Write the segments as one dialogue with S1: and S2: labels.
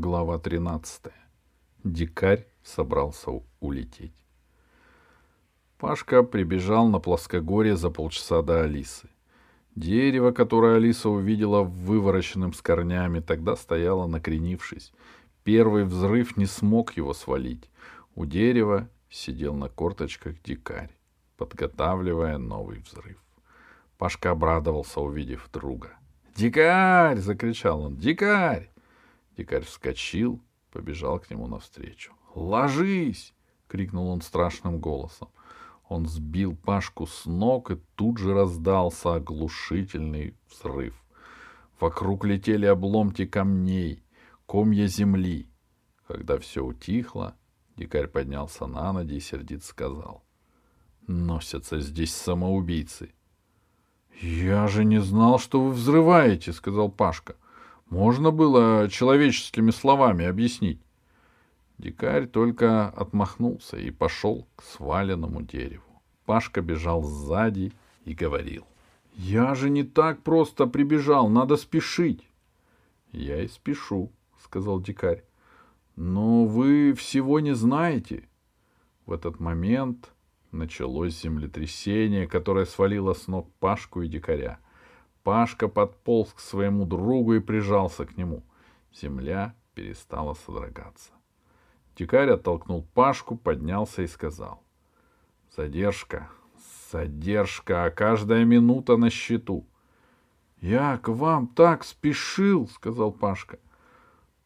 S1: Глава 13. Дикарь собрался улететь. Пашка прибежал на плоскогорье за полчаса до Алисы. Дерево, которое Алиса увидела вывороченным с корнями, тогда стояло накренившись. Первый взрыв не смог его свалить. У дерева сидел на корточках дикарь, подготавливая новый взрыв. Пашка обрадовался, увидев друга. «Дикарь!» — закричал он. «Дикарь!» Дикарь вскочил, побежал к нему навстречу. «Ложись!» — крикнул он страшным голосом. Он сбил Пашку с ног, и тут же раздался оглушительный взрыв. Вокруг летели обломки камней, комья земли. Когда все утихло, дикарь поднялся на ноги и сердито сказал. «Носятся здесь самоубийцы». «Я же не знал, что вы взрываете», — сказал Пашка. «Можно было человеческими словами объяснить». Дикарь только отмахнулся и пошел к сваленному дереву. Пашка бежал сзади и говорил. «Я же не так просто прибежал, надо спешить». «Я и спешу», — сказал дикарь. «Но вы всего не знаете». В этот момент началось землетрясение, которое свалило с ног Пашку и дикаря. Пашка подполз к своему другу и прижался к нему. Земля перестала содрогаться. Дикарь оттолкнул Пашку, поднялся и сказал. «Задержка, задержка, а каждая минута на счету». «Я к вам так спешил», — сказал Пашка.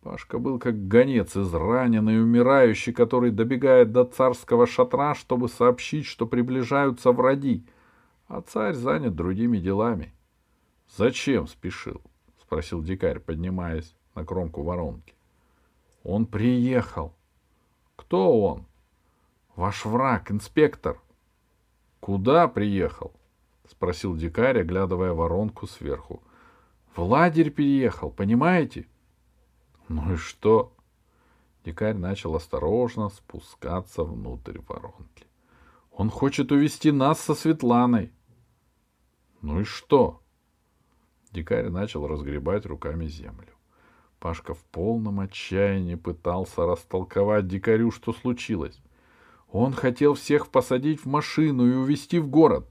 S1: Пашка был как гонец, израненный умирающий, который добегает до царского шатра, чтобы сообщить, что приближаются враги, а царь занят другими делами. — Зачем спешил? — спросил дикарь, поднимаясь на кромку воронки. — Он приехал. — Кто он? — Ваш враг, инспектор. — Куда приехал? — спросил дикарь, оглядывая воронку сверху. — В лагерь переехал, понимаете? — Ну и что? Дикарь начал осторожно спускаться внутрь воронки. — Он хочет увести нас со Светланой. — Ну и что? Дикарь начал разгребать руками землю. Пашка в полном отчаянии пытался растолковать дикарю, что случилось. Он хотел всех посадить в машину и увезти в город.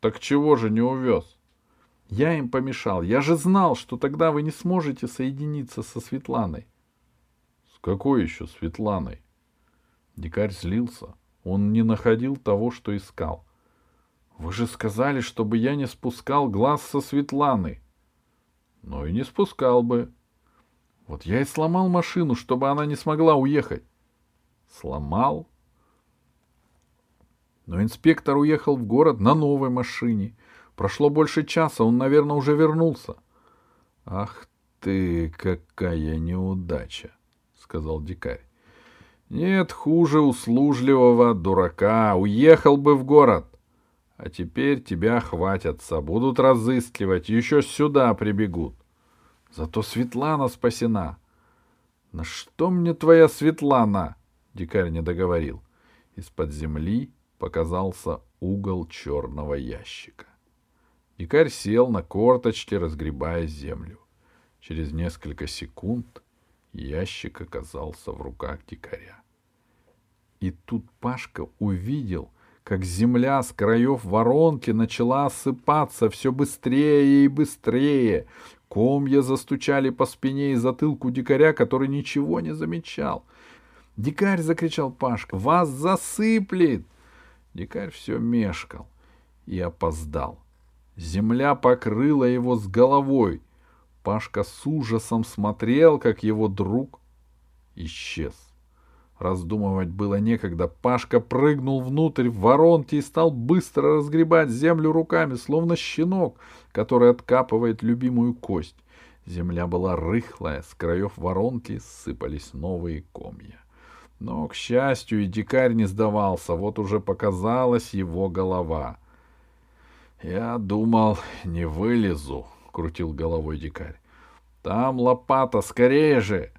S1: Так чего же не увез? Я им помешал. Я же знал, что тогда вы не сможете соединиться со Светланой. С какой еще Светланой? Дикарь злился. Он не находил того, что искал. Вы же сказали, чтобы я не спускал глаз со Светланы. Ну и не спускал бы. Вот я и сломал машину, чтобы она не смогла уехать. Сломал? Но инспектор уехал в город на новой машине. Прошло больше часа, он, наверное, уже вернулся. — Ах ты, какая неудача! — сказал дикарь. — Нет хуже услужливого дурака. Уехал бы в город. А теперь тебя хватятся, будут разыскивать, еще сюда прибегут. Зато Светлана спасена. — На что мне твоя Светлана? — дикарь не договорил. Из-под земли показался угол черного ящика. Дикарь сел на корточки, разгребая землю. Через несколько секунд ящик оказался в руках дикаря. И тут Пашка увидел, как земля с краев воронки начала осыпаться все быстрее и быстрее. Комья застучали по спине и затылку дикаря, который ничего не замечал. «Дикарь!» — закричал Пашка. «Вас засыплет!» Дикарь все мешкал и опоздал. Земля покрыла его с головой. Пашка с ужасом смотрел, как его друг исчез. Раздумывать было некогда. Пашка прыгнул внутрь в воронки и стал быстро разгребать землю руками, словно щенок, который откапывает любимую кость. Земля была рыхлая, с краев воронки сыпались новые комья. Но, к счастью, и дикарь не сдавался, вот уже показалась его голова. «Я думал, не вылезу», — крутил головой дикарь. «Там лопата, скорее же!»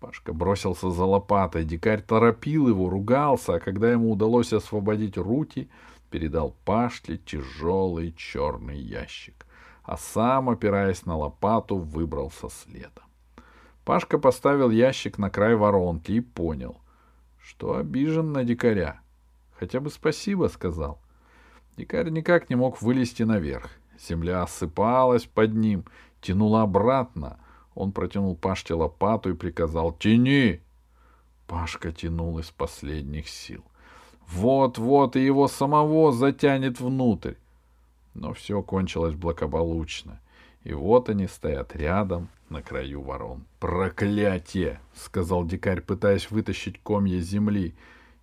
S1: Пашка бросился за лопатой. Дикарь торопил его, ругался, а когда ему удалось освободить руки, передал Пашке тяжелый черный ящик, а сам, опираясь на лопату, выбрался следом. Пашка поставил ящик на край воронки и понял, что обижен на дикаря. Хотя бы спасибо сказал. Дикарь никак не мог вылезти наверх. Земля осыпалась под ним, тянула обратно. Он протянул Пашке лопату и приказал «Тяни!». Пашка тянул из последних сил. Вот-вот и его самого затянет внутрь. Но все кончилось благополучно. И вот они стоят рядом, на краю ворон. «Проклятие!» — сказал дикарь, пытаясь вытащить комья земли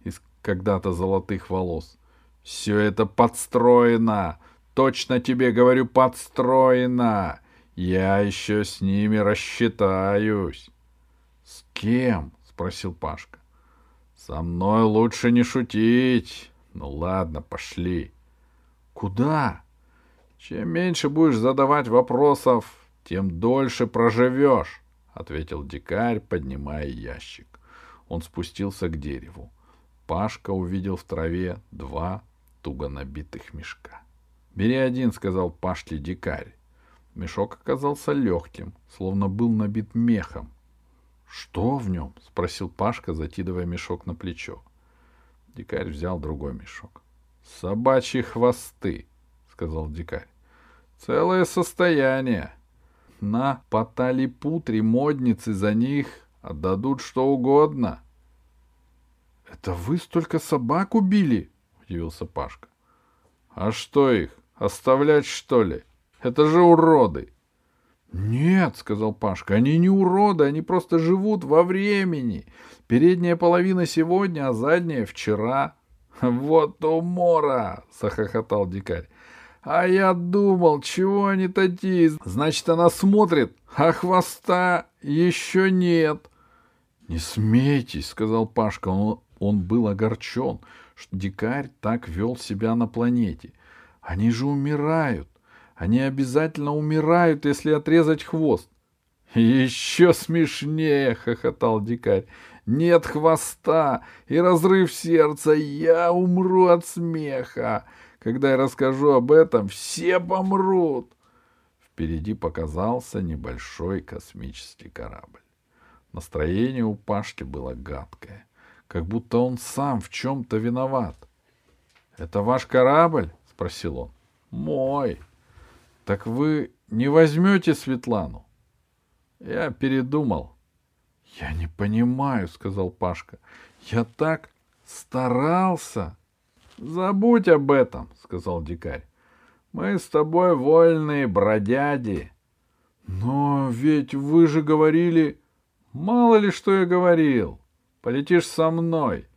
S1: из когда-то золотых волос. «Все это подстроено! Точно тебе говорю, подстроено! Я еще с ними рассчитаюсь!» «С кем?» — спросил Пашка. «Со мной лучше не шутить. Ну ладно, пошли». «Куда?» «Чем меньше будешь задавать вопросов, тем дольше проживешь», — ответил дикарь, поднимая ящик. Он спустился к дереву. Пашка увидел в траве два туго набитых мешка. «Бери один», — сказал Пашке дикарь. Мешок оказался легким, словно был набит мехом. «Что в нем?» — спросил Пашка, закидывая мешок на плечо. Дикарь взял другой мешок. «Собачьи хвосты», — сказал дикарь. «Целое состояние. На Паталипутре модницы за них отдадут что угодно». «Это вы столько собак убили?» — удивился Пашка. «А что их, оставлять, что ли? Это же уроды!» «Нет», — сказал Пашка, — «они не уроды, они просто живут во времени. Передняя половина сегодня, а задняя вчера». «Вот умора!» — захохотал дикарь. «А я думал, чего они такие? Значит, она смотрит, а хвоста еще нет». «Не смейтесь», — сказал Пашка. Он, он был огорчен, что дикарь так вел себя на планете. «Они же умирают. Они обязательно умирают, если отрезать хвост. Еще смешнее, хохотал дикарь. Нет хвоста и разрыв сердца, я умру от смеха. Когда я расскажу об этом, все помрут. Впереди показался небольшой космический корабль. Настроение у Пашки было гадкое, как будто он сам в чем-то виноват. — Это ваш корабль? — спросил он. — Мой. Так вы не возьмете Светлану? Я передумал. Я не понимаю, сказал Пашка. Я так старался. Забудь об этом, сказал дикарь. Мы с тобой вольные бродяги. Но ведь вы же говорили... Мало ли, что я говорил. Полетишь со мной.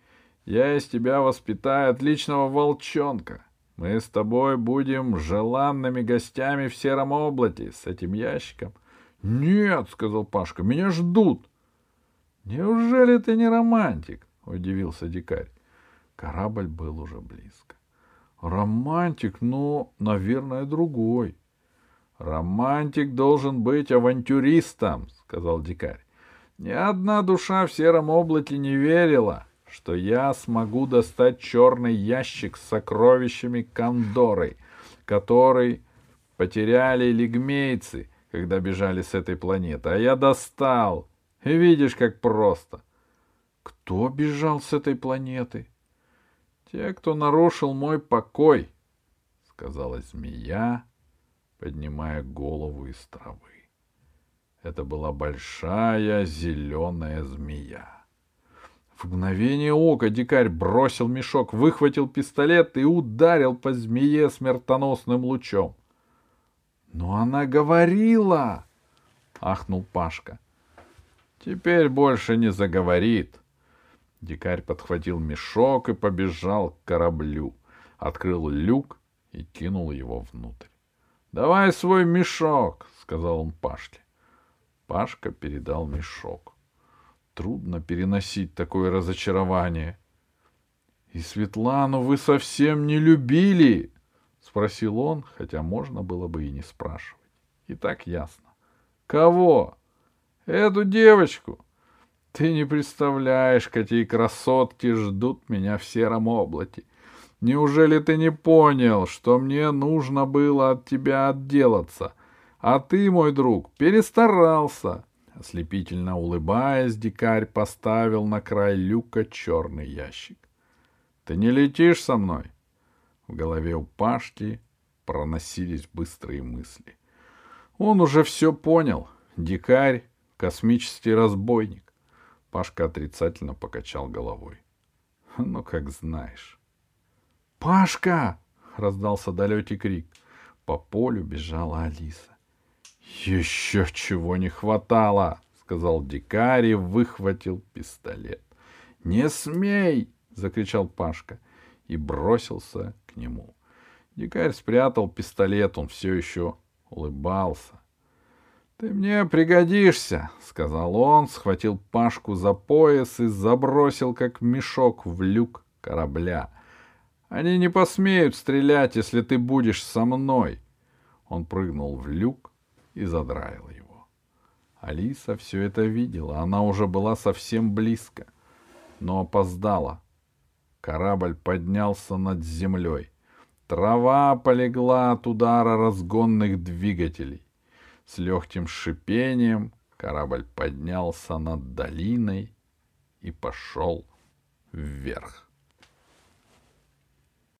S1: Я из тебя воспитаю отличного волчонка. Мы с тобой будем желанными гостями в сером облаке с этим ящиком. — Нет, — сказал Пашка, — меня ждут. — Неужели ты не романтик? — удивился дикарь. Корабль был уже близко. — Романтик, но, наверное, другой. — Романтик должен быть авантюристом, — сказал дикарь. Ни одна душа в сером облаке не верила, что я смогу достать черный ящик с сокровищами Кондоры, который потеряли лигмейцы, когда бежали с этой планеты. А я достал. И видишь, как просто. Кто бежал с этой планеты? Те, кто нарушил мой покой, сказала змея, поднимая голову из травы. Это была большая зеленая змея. В мгновение ока дикарь бросил мешок, выхватил пистолет и ударил по змее смертоносным лучом. — Но она говорила! — ахнул Пашка. — Теперь больше не заговорит. Дикарь подхватил мешок и побежал к кораблю, открыл люк и кинул его внутрь. — Давай свой мешок, — сказал он Пашке. Пашка передал мешок. Трудно переносить такое разочарование. — И Светлану вы совсем не любили? — спросил он, хотя можно было бы и не спрашивать. И так ясно. — Кого? — Эту девочку. Ты не представляешь, какие красотки ждут меня в сером облаке. Неужели ты не понял, что мне нужно было от тебя отделаться? А ты, мой друг, перестарался. Ослепительно улыбаясь, дикарь поставил на край люка черный ящик. «Ты не летишь со мной?» В голове у Пашки проносились быстрые мысли. Он уже все понял. Дикарь — космический разбойник. Пашка отрицательно покачал головой. Ну, как знаешь. «Пашка!» — раздался далекий крик. По полю бежала Алиса. «Еще чего не хватало!» — сказал дикарь и выхватил пистолет. «Не смей!» — закричал Пашка и бросился к нему. Дикарь спрятал пистолет, он все еще улыбался. «Ты мне пригодишься», — сказал он, схватил Пашку за пояс и забросил, как мешок, в люк корабля. «Они не посмеют стрелять, если ты будешь со мной». Он прыгнул в люк и задраил его. Алиса все это видела, она уже была совсем близко, но опоздала. Корабль поднялся над землей. Трава полегла от удара разгонных двигателей. С легким шипением корабль поднялся над долиной и пошел вверх.